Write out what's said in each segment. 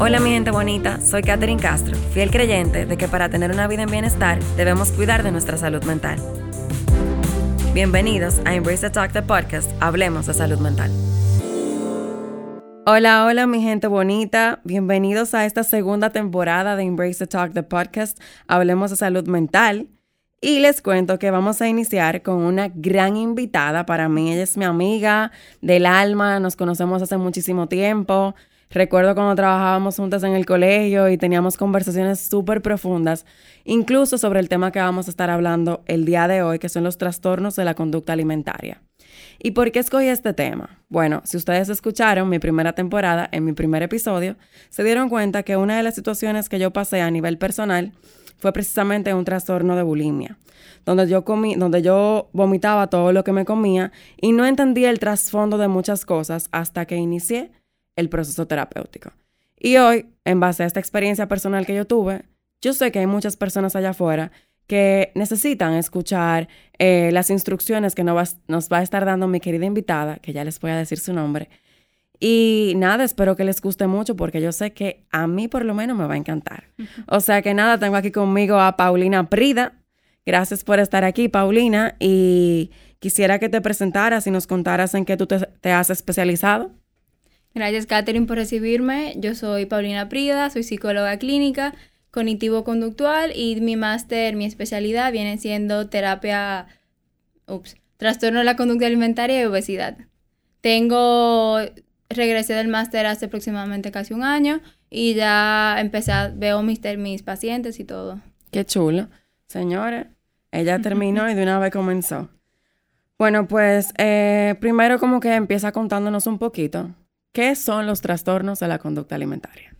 Hola mi gente bonita, soy Katherine Castro, fiel creyente de que para tener una vida en bienestar debemos cuidar de nuestra salud mental. Bienvenidos a Embrace the Talk, the podcast, Hablemos de Salud Mental. Hola, hola mi gente bonita, bienvenidos a esta segunda temporada de Embrace the Talk, the podcast, Hablemos de Salud Mental. Y les cuento que vamos a iniciar con una gran invitada para mí. Ella es mi amiga del alma, nos conocemos hace muchísimo tiempo. Recuerdo cuando trabajábamos juntas en el colegio y teníamos conversaciones súper profundas, incluso sobre el tema que vamos a estar hablando el día de hoy, que son los trastornos de la conducta alimentaria. ¿Y por qué escogí este tema? Bueno, si ustedes escucharon mi primera temporada, en mi primer episodio, se dieron cuenta que una de las situaciones que yo pasé a nivel personal fue precisamente un trastorno de bulimia, donde yo comí, donde yo vomitaba todo lo que me comía y no entendía el trasfondo de muchas cosas hasta que inicié el proceso terapéutico. Y hoy, en base a esta experiencia personal que yo tuve, yo sé que hay muchas personas allá afuera que necesitan escuchar eh, las instrucciones que nos va, nos va a estar dando mi querida invitada, que ya les voy a decir su nombre. Y nada, espero que les guste mucho porque yo sé que a mí por lo menos me va a encantar. O sea que nada, tengo aquí conmigo a Paulina Prida. Gracias por estar aquí, Paulina. Y quisiera que te presentaras y nos contaras en qué tú te has especializado. Gracias, Katherine, por recibirme. Yo soy Paulina Prida, soy psicóloga clínica cognitivo-conductual y mi máster, mi especialidad viene siendo terapia, ups, trastorno de la conducta alimentaria y obesidad. Tengo, regresé del máster hace aproximadamente casi un año y ya empecé a, veo mis, mis pacientes y todo. Qué chulo. Señores, ella terminó y de una vez comenzó. Bueno, pues eh, primero como que empieza contándonos un poquito ¿Qué son los trastornos de la conducta alimentaria?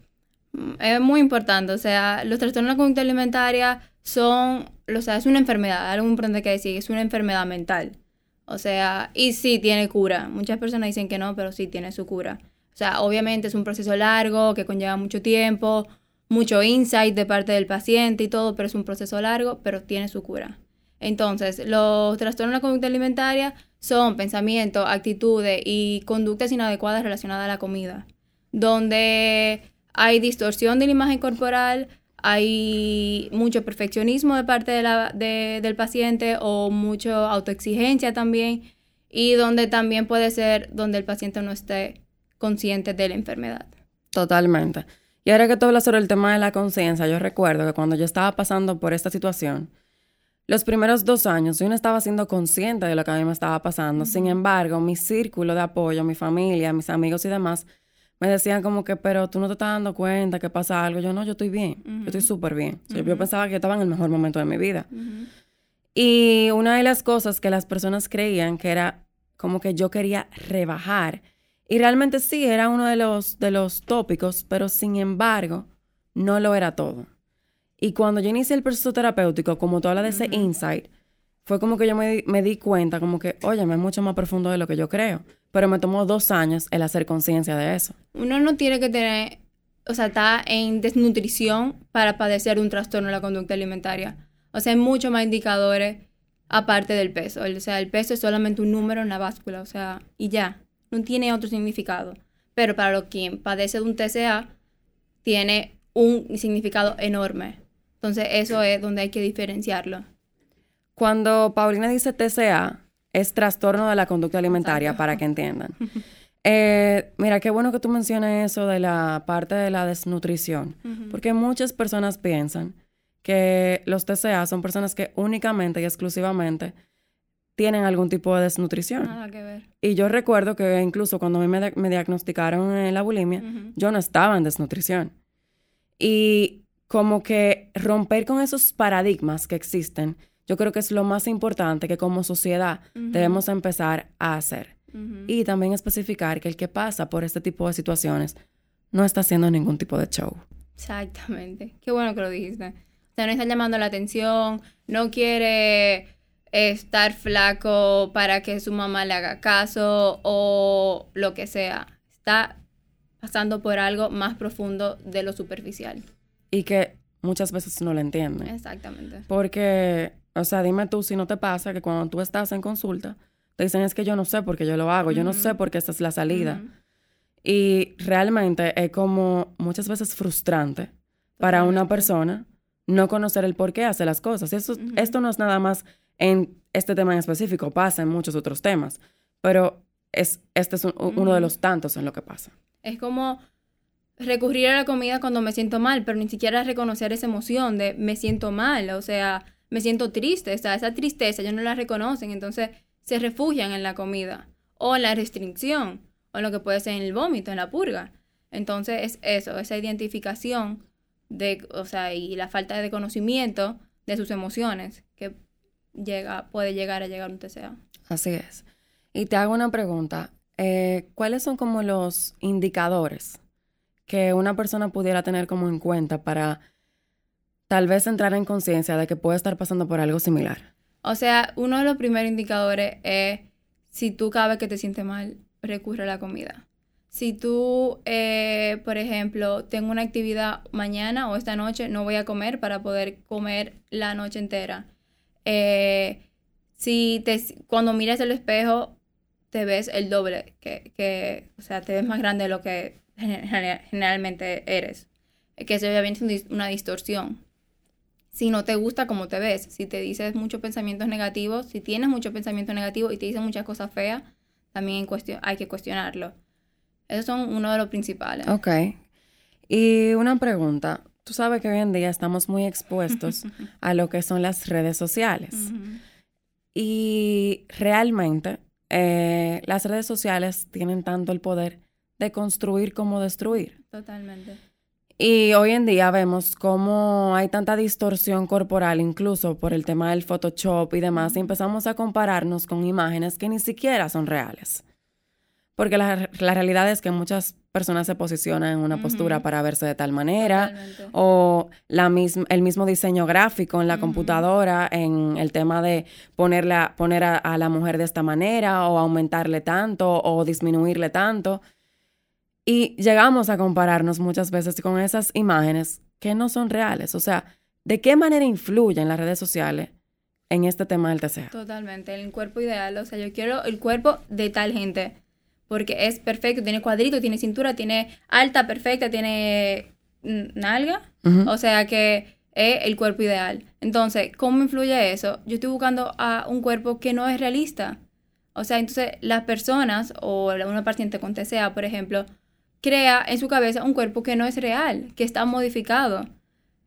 Mm, es muy importante, o sea, los trastornos de la conducta alimentaria son, o sea, es una enfermedad, algo importante que decir, es una enfermedad mental. O sea, y sí tiene cura. Muchas personas dicen que no, pero sí tiene su cura. O sea, obviamente es un proceso largo que conlleva mucho tiempo, mucho insight de parte del paciente y todo, pero es un proceso largo, pero tiene su cura. Entonces, los trastornos de la conducta alimentaria son pensamientos, actitudes y conductas inadecuadas relacionadas a la comida, donde hay distorsión de la imagen corporal, hay mucho perfeccionismo de parte del paciente o mucha autoexigencia también, y donde también puede ser donde el paciente no esté consciente de la enfermedad. Totalmente. Y ahora que tú hablas sobre el tema de la conciencia, yo recuerdo que cuando yo estaba pasando por esta situación, los primeros dos años yo no estaba siendo consciente de lo que a mí me estaba pasando. Sin embargo, mi círculo de apoyo, mi familia, mis amigos y demás, me decían como que, pero tú no te estás dando cuenta que pasa algo. Yo no, yo estoy bien, yo estoy súper bien. Yo pensaba que yo estaba en el mejor momento de mi vida. Y una de las cosas que las personas creían que era como que yo quería rebajar. Y realmente sí, era uno de los, de los tópicos, pero sin embargo, no lo era todo. Y cuando yo inicié el proceso terapéutico, como tú hablas de ese insight, fue como que yo me, me di cuenta, como que, oye, es mucho más profundo de lo que yo creo. Pero me tomó dos años el hacer conciencia de eso. Uno no tiene que tener, o sea, está en desnutrición para padecer un trastorno de la conducta alimentaria. O sea, hay muchos más indicadores aparte del peso. O sea, el peso es solamente un número en la báscula, o sea, y ya, no tiene otro significado. Pero para lo quien padece de un TCA, tiene un significado enorme. Entonces, eso es donde hay que diferenciarlo. Cuando Paulina dice TCA, es trastorno de la conducta alimentaria, para que entiendan. Eh, mira, qué bueno que tú menciones eso de la parte de la desnutrición, porque muchas personas piensan que los TCA son personas que únicamente y exclusivamente tienen algún tipo de desnutrición. Nada que ver. Y yo recuerdo que incluso cuando me, me diagnosticaron la bulimia, yo no estaba en desnutrición. Y como que romper con esos paradigmas que existen, yo creo que es lo más importante que como sociedad debemos empezar a hacer. Y también especificar que el que pasa por este tipo de situaciones no está haciendo ningún tipo de show. Exactamente. Qué bueno que lo dijiste. O sea, no está llamando la atención, no quiere estar flaco para que su mamá le haga caso o lo que sea. Está pasando por algo más profundo de lo superficial y que muchas veces no lo entienden. Exactamente. Porque, o sea, dime tú si no te pasa que cuando tú estás en consulta, te dicen es que yo no sé por qué yo lo hago, yo no sé por qué esta es la salida. Y realmente es como muchas veces frustrante para una persona no conocer el por qué hace las cosas. Eso, Esto no es nada más en este tema en específico, pasa en muchos otros temas, pero es, este es uno de los tantos en lo que pasa. Es como recurrir a la comida cuando me siento mal, pero ni siquiera reconocer esa emoción de me siento mal, o sea, me siento triste, o sea, esa tristeza ellos no la reconocen, entonces se refugian en la comida o en la restricción o en lo que puede ser en el vómito, en la purga. Entonces es eso, esa identificación de, o sea, y la falta de conocimiento de sus emociones que llega, puede llegar a llegar a un TCA. Así es. Y te hago una pregunta. Eh, ¿Cuáles son como los indicadores que una persona pudiera tener como en cuenta para tal vez entrar en conciencia de que puede estar pasando por algo similar? O sea, uno de los primeros indicadores es si tú cada vez que te sientes mal, recurre a la comida. Si tú, eh, por ejemplo, tengo una actividad mañana o esta noche, no voy a comer para poder comer la noche entera. Eh, si te, cuando miras el espejo, te ves el doble, que, que, o sea, te ves más grande de lo que generalmente eres. Que se ve una distorsión. Si no te gusta como te ves, si te dices muchos pensamientos negativos, si tienes muchos pensamientos negativos y te dicen muchas cosas feas, también hay que cuestionarlo. Esos son uno de los principales. Ok. Y una pregunta. Tú sabes que hoy en día estamos muy expuestos a lo que son las redes sociales. Y realmente eh, las redes sociales tienen tanto el poder de construir como destruir. Totalmente. Y hoy en día vemos cómo hay tanta distorsión corporal, incluso por el tema del Photoshop y demás, y empezamos a compararnos con imágenes que ni siquiera son reales. Porque la, realidad es que muchas personas se posicionan en una postura para verse de tal manera, o la el mismo diseño gráfico en la computadora, en el tema de poner a, la mujer de esta manera, o aumentarle tanto, o disminuirle tanto. Y llegamos a compararnos muchas veces con esas imágenes que no son reales. O sea, ¿de qué manera influyen las redes sociales en este tema del TCA? Totalmente, el cuerpo ideal. O sea, yo quiero el cuerpo de tal gente porque es perfecto, tiene cuadrito, tiene cintura, tiene alta, perfecta, tiene nalga, o sea que es el cuerpo ideal. Entonces, ¿cómo influye eso? Yo estoy buscando a un cuerpo que no es realista. O sea, entonces las personas o una paciente con TCA, por ejemplo, crea en su cabeza un cuerpo que no es real, que está modificado.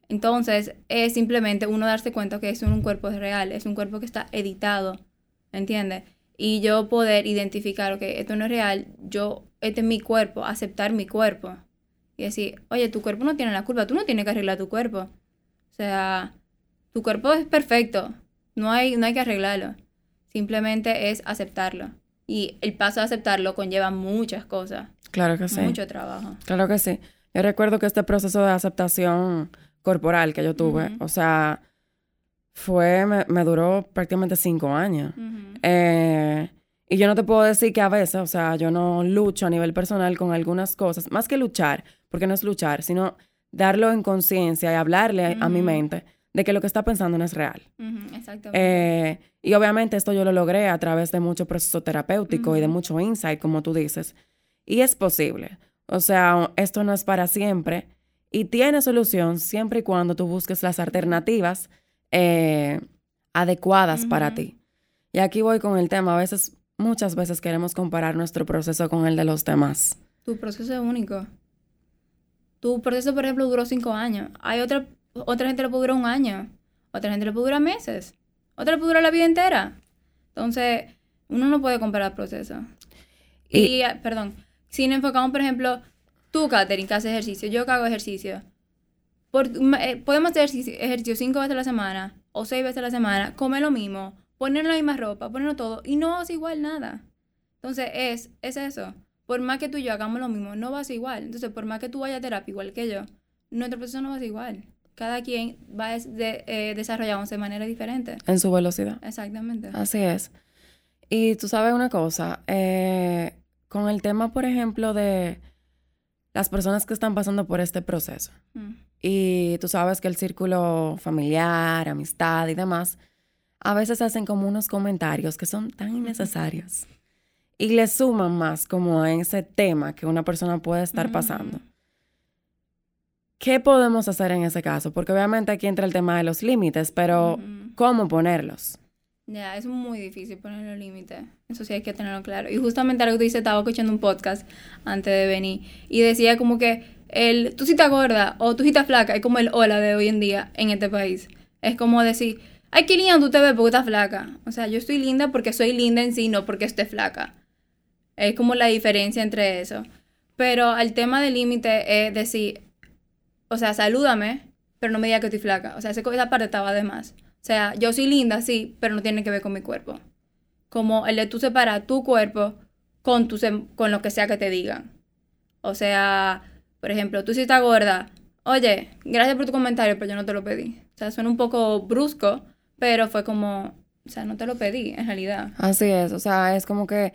Entonces, es simplemente uno darse cuenta que es un cuerpo real, es un cuerpo que está editado, ¿entiendes? y yo poder identificar, ok, esto no es real, yo, este es mi cuerpo, aceptar mi cuerpo. Y decir, oye, tu cuerpo no tiene la culpa, tú no tienes que arreglar tu cuerpo. O sea, tu cuerpo es perfecto, no hay, no hay que arreglarlo. Simplemente es aceptarlo. Y el paso de aceptarlo conlleva muchas cosas. Claro que sí. Mucho trabajo. Claro que sí. Yo recuerdo que este proceso de aceptación corporal que yo tuve, o sea, fue, me, duró prácticamente cinco años. Eh, y yo no te puedo decir que a veces, o sea, yo no lucho a nivel personal con algunas cosas, más que luchar, porque no es luchar, sino darlo en conciencia y hablarle a mi mente de que lo que está pensando no es real. Exactamente. Eh, y obviamente esto yo lo logré a través de mucho proceso terapéutico y de mucho insight, como tú dices. Y es posible. O sea, esto no es para siempre y tiene solución siempre y cuando tú busques las alternativas eh, adecuadas para ti. Y aquí voy con el tema. A veces, muchas veces queremos comparar nuestro proceso con el de los demás. Tu proceso es único. Tu proceso, por ejemplo, duró cinco años. Hay otra, otra gente le puede durar un año. Otra gente le puede durar meses. Otra le puede durar la vida entera. Entonces, uno no puede comparar procesos. Y, ah, perdón, si nos enfocamos, por ejemplo, tú, Katherine, que haces ejercicio, yo que hago ejercicio. Eh, podemos hacer ejercicio cinco veces a la semana o seis veces a la semana, comer lo mismo, poner la misma ropa, ponerlo todo y no ser igual nada. Entonces es, es eso. Por más que tú y yo hagamos lo mismo, no va a ser igual. Entonces, por más que tú vayas a terapia igual que yo, nuestro proceso no va a ser igual. Cada quien va a de, eh, desarrollarse de manera diferente. En su velocidad. Exactamente. Así es. Y tú sabes una cosa, eh, con el tema, por ejemplo, de las personas que están pasando por este proceso. Mm. Y tú sabes que el círculo familiar, amistad y demás, a veces hacen como unos comentarios que son tan innecesarios. y le suman más como a ese tema que una persona puede estar pasando. ¿Qué podemos hacer en ese caso? Porque obviamente aquí entra el tema de los límites, pero ¿cómo ponerlos? Ya, es muy difícil poner los límites. Eso sí hay que tenerlo claro. Y justamente algo que tú dices, estaba escuchando un podcast antes de venir y decía como que el tú sí estás gorda o tú sí estás flaca es como el hola de hoy en día en este país. Es como decir, ay, qué linda tú te ves porque estás flaca. O sea, yo estoy linda porque soy linda en sí, no porque esté flaca. Es como la diferencia entre eso. Pero el tema del límite es decir, o sea, salúdame, pero no me digas que estoy flaca. O sea, esa parte estaba de más. O sea, yo soy linda, sí, pero no tiene que ver con mi cuerpo. Como el de tú separar tu cuerpo con, tu con lo que sea que te digan. O sea, por ejemplo, tú sí estás gorda. Oye, gracias por tu comentario, pero yo no te lo pedí. O sea, suena un poco brusco, pero fue como, o sea, no te lo pedí, en realidad. Así es, o sea, es como que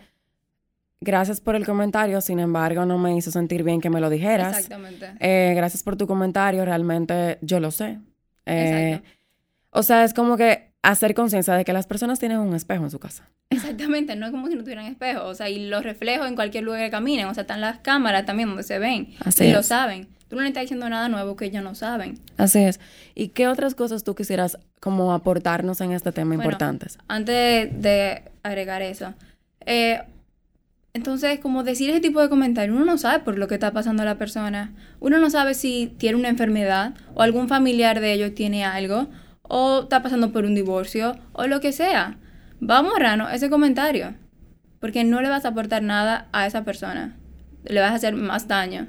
gracias por el comentario, sin embargo, no me hizo sentir bien que me lo dijeras. Exactamente. Eh, gracias por tu comentario, realmente yo lo sé. Eh, o sea, es como que hacer conciencia de que las personas tienen un espejo en su casa. Exactamente, no es como si no tuvieran espejo, o sea, y los reflejos en cualquier lugar que caminen, o sea, están las cámaras también donde se ven, Así y lo saben. Tú no le estás diciendo nada nuevo que ellos no saben. Así es. ¿Y qué otras cosas tú quisieras como aportarnos en este tema importantes? Antes de agregar eso, eh, entonces, como decir ese tipo de comentarios, uno no sabe por lo que está pasando a la persona. Uno no sabe si tiene una enfermedad o algún familiar de ellos tiene algo o está pasando por un divorcio o lo que sea. Vamos a rano ese comentario, porque no le vas a aportar nada a esa persona. Le vas a hacer más daño.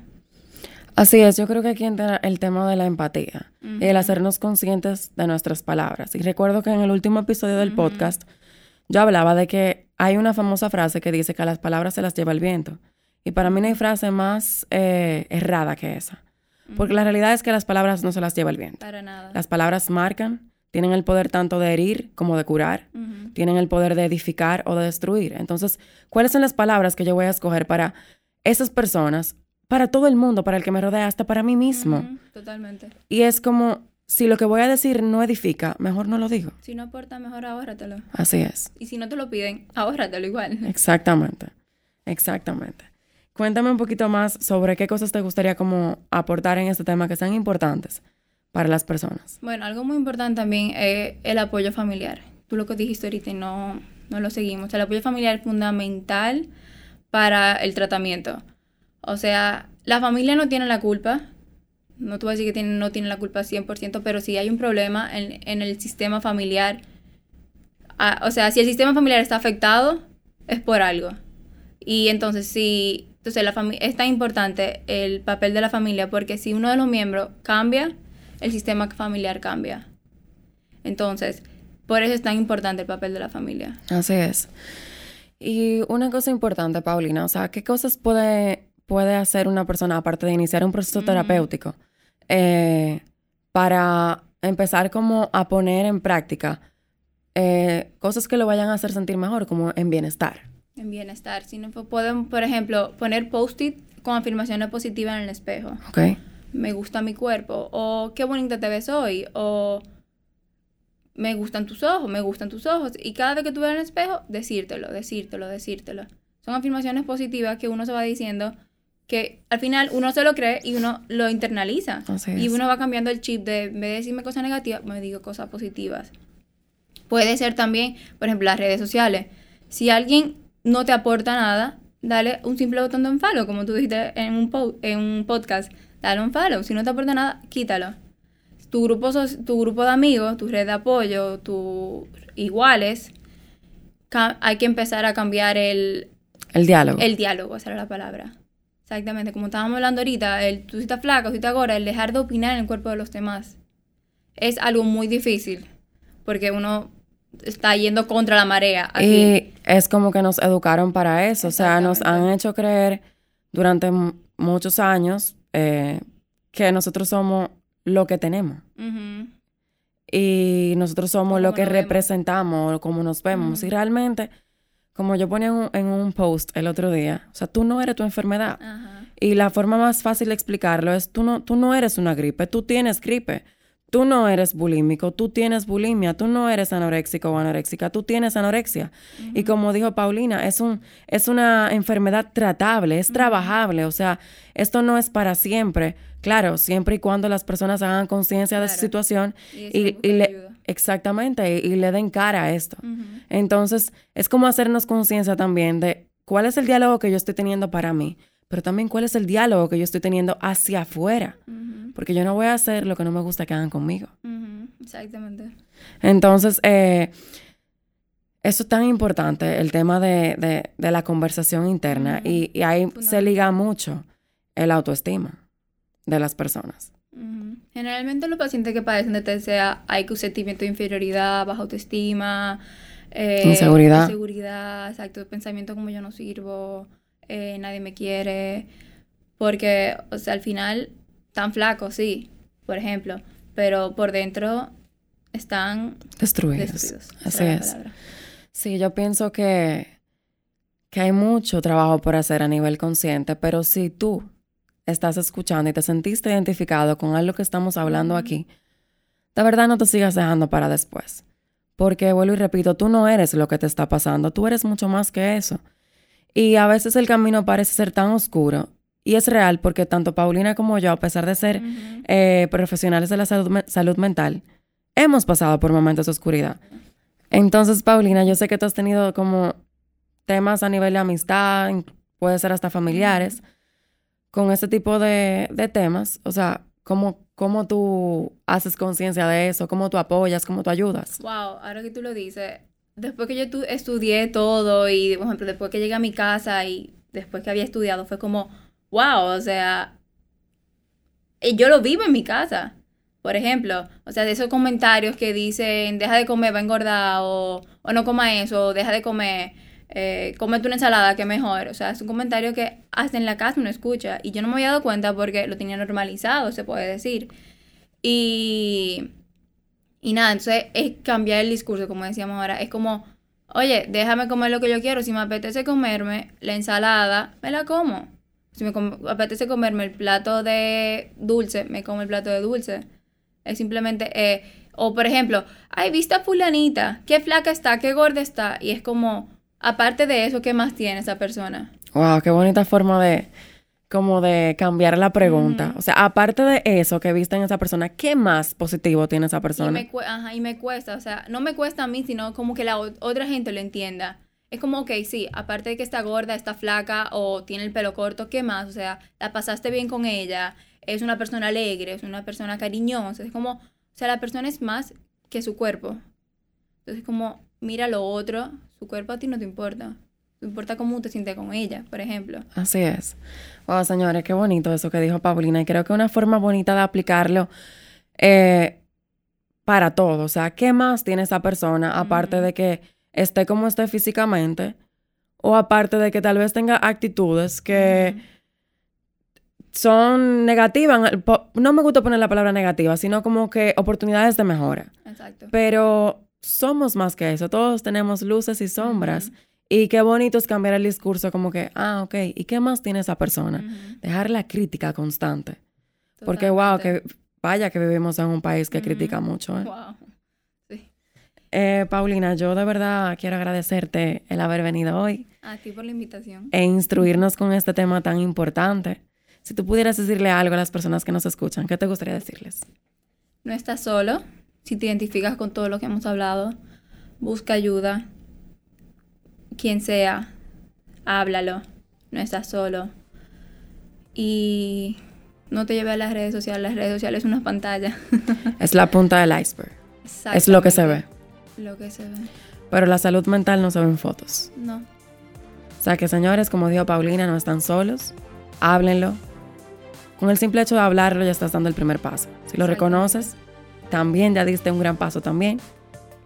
Así es, yo creo que aquí entra el tema de la empatía, el hacernos conscientes de nuestras palabras. Y recuerdo que en el último episodio del podcast yo hablaba de que hay una famosa frase que dice que a las palabras se las lleva el viento. Y para mí no hay frase más eh, errada que esa. Porque la realidad es que las palabras no se las lleva el viento. Para nada. Las palabras marcan, tienen el poder tanto de herir como de curar, tienen el poder de edificar o de destruir. Entonces, ¿cuáles son las palabras que yo voy a escoger para esas personas, para todo el mundo, para el que me rodea, hasta para mí mismo? Totalmente. Y es como, si lo que voy a decir no edifica, mejor no lo digo. Si no aporta, mejor ahórratelo. Así es. Y si no te lo piden, ahórratelo igual. Exactamente. Exactamente. Cuéntame un poquito más sobre qué cosas te gustaría como aportar en este tema que sean importantes para las personas. Bueno, algo muy importante también es el apoyo familiar. Tú lo que dijiste ahorita y no, no lo seguimos. El apoyo familiar es fundamental para el tratamiento. O sea, la familia no tiene la culpa. No te voy a decir que no tiene la culpa 100%, pero si hay un problema en, en el sistema familiar, ah, o sea, si el sistema familiar está afectado, es por algo. Y entonces, si entonces, la es tan importante el papel de la familia porque si uno de los miembros cambia, el sistema familiar cambia. Entonces, por eso es tan importante el papel de la familia. Así es. Y una cosa importante, Paulina, o sea, ¿qué cosas puede, puede hacer una persona aparte de iniciar un proceso terapéutico eh, para empezar como a poner en práctica eh, cosas que lo vayan a hacer sentir mejor, como en bienestar? En bienestar. Si no pueden, por ejemplo, poner post-it con afirmaciones positivas en el espejo. Ok. Me gusta mi cuerpo. O qué bonita te ves hoy. O me gustan tus ojos, me gustan tus ojos. Y cada vez que tú veas en el espejo, decírtelo, decírtelo, decírtelo. Son afirmaciones positivas que uno se va diciendo que al final uno se lo cree y uno lo internaliza. Y uno va cambiando el chip de, en vez de decirme cosas negativas, me digo cosas positivas. Puede ser también, por ejemplo, las redes sociales. Si alguien no te aporta nada, dale un simple botón de un follow, como tú dijiste en un, en un podcast. Dale un follow. Si no te aporta nada, quítalo. Tu grupo, tu grupo de amigos, tu red de apoyo, tus iguales, hay que empezar a cambiar el... El diálogo. El diálogo, esa era la palabra. Exactamente, como estábamos hablando ahorita, el tú si estás flaco, si estás gorda, el dejar de opinar en el cuerpo de los demás. Es algo muy difícil, porque uno está yendo contra la marea. Y es como que nos educaron para eso, o sea, nos han hecho creer durante muchos años eh, que nosotros somos lo que tenemos. Y nosotros somos lo que representamos, como nos vemos. Y realmente, como yo ponía en un, post el otro día, o sea, tú no eres tu enfermedad. Y la forma más fácil de explicarlo es, tú no, tú no eres una gripe, tú tienes gripe tú no eres bulímico, tú tienes bulimia, tú no eres anoréxico o anoréxica, tú tienes anorexia. Y como dijo Paulina, es, un, es una enfermedad tratable, es trabajable, o sea, esto no es para siempre. Claro, siempre y cuando las personas hagan conciencia de su situación y, le, exactamente, y, le den cara a esto. Entonces, es como hacernos conciencia también de cuál es el diálogo que yo estoy teniendo para mí pero también cuál es el diálogo que yo estoy teniendo hacia afuera. Porque yo no voy a hacer lo que no me gusta que hagan conmigo. Exactamente. Entonces, eh, eso es tan importante, el tema de, la conversación interna. y, ahí se liga mucho el autoestima de las personas. Generalmente los pacientes que padecen de TCA hay un sentimiento de inferioridad, baja autoestima, eh, inseguridad. Inseguridad, exacto, pensamiento como yo no sirvo, eh, nadie me quiere, porque, o sea, al final, tan flacos, sí, por ejemplo, pero por dentro están destruidos. Así es. Sí, yo pienso que, que hay mucho trabajo por hacer a nivel consciente, pero si tú estás escuchando y te sentiste identificado con algo que estamos hablando aquí, de verdad no te sigas dejando para después. Porque vuelvo y repito, tú no eres lo que te está pasando, tú eres mucho más que eso. Y a veces el camino parece ser tan oscuro. Y es real porque tanto Paulina como yo, a pesar de ser eh, profesionales de la salud, mental, hemos pasado por momentos de oscuridad. Entonces, Paulina, yo sé que tú has tenido como temas a nivel de amistad, puede ser hasta familiares, con este tipo de, temas. O sea, ¿cómo, ¿cómo tú haces conciencia de eso? ¿Cómo tú apoyas? ¿Cómo tú ayudas? Wow, ahora que tú lo dices, después que yo estudié todo y, por ejemplo, después que llegué a mi casa y después que había estudiado, fue como, wow, o sea, yo lo vivo en mi casa. Por ejemplo, o sea, de esos comentarios que dicen, deja de comer, va a engordar, o, o no coma eso, o deja de comer, eh, cómete una ensalada, que mejor. O sea, es un comentario que hasta en la casa uno escucha. Y yo no me había dado cuenta porque lo tenía normalizado, se puede decir. Y y nada, entonces es cambiar el discurso, como decíamos ahora. Es como, oye, déjame comer lo que yo quiero. Si me apetece comerme la ensalada, me la como. Si me apetece comerme el plato de dulce, me como el plato de dulce. Es simplemente, eh, o por ejemplo, ay, viste a fulanita, qué flaca está, qué gorda está. Y es como, aparte de eso, ¿qué más tiene esa persona? Wow, qué bonita forma de, como de cambiar la pregunta. O sea, aparte de eso que viste en esa persona, ¿qué más positivo tiene esa persona? Y me, ajá, y me cuesta, o sea, no me cuesta a mí, sino como que la otra gente lo entienda. Es como, ok, sí, aparte de que está gorda, está flaca o tiene el pelo corto, ¿qué más? O sea, la pasaste bien con ella, es una persona alegre, es una persona cariñosa, es como, o sea, la persona es más que su cuerpo. Entonces, como, mira lo otro, su cuerpo a ti no te importa. No importa cómo te sientes con ella, por ejemplo. Así es. Wow, señores, qué bonito eso que dijo Paulina. Y creo que una forma bonita de aplicarlo eh, para todo. O sea, ¿qué más tiene esa persona aparte de que esté como esté físicamente? O aparte de que tal vez tenga actitudes que son negativas. No me gusta poner la palabra negativa, sino como que oportunidades de mejora. Exacto. Pero somos más que eso. Todos tenemos luces y sombras. Y qué bonito es cambiar el discurso como que, ah, ok, ¿y qué más tiene esa persona? Dejar la crítica constante. Porque, wow, que vaya que vivimos en un país que critica mucho. ¿eh? Wow. Sí. Eh, Paulina, yo de verdad quiero agradecerte el haber venido hoy. A ti por la invitación. E instruirnos con este tema tan importante. Si tú pudieras decirle algo a las personas que nos escuchan, ¿qué te gustaría decirles? No estás solo. Si te identificas con todo lo que hemos hablado, busca ayuda quien sea, háblalo, no estás solo. Y no te lleves a las redes sociales, las redes sociales es una pantalla. es la punta del iceberg. Es lo que se ve. Lo que se ve. Pero la salud mental no se ve en fotos. No. O sea que señores, como dijo Paulina, no están solos. Háblenlo. Con el simple hecho de hablarlo ya estás dando el primer paso. Si lo reconoces, también ya diste un gran paso también.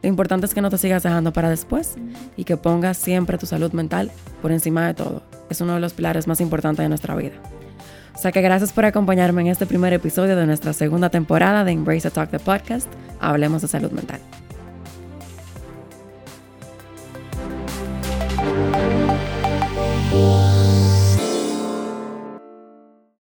Lo importante es que no te sigas dejando para después y que pongas siempre tu salud mental por encima de todo. Es uno de los pilares más importantes de nuestra vida. O sea que gracias por acompañarme en este primer episodio de nuestra segunda temporada de Embrace a Talk the Podcast. Hablemos de salud mental.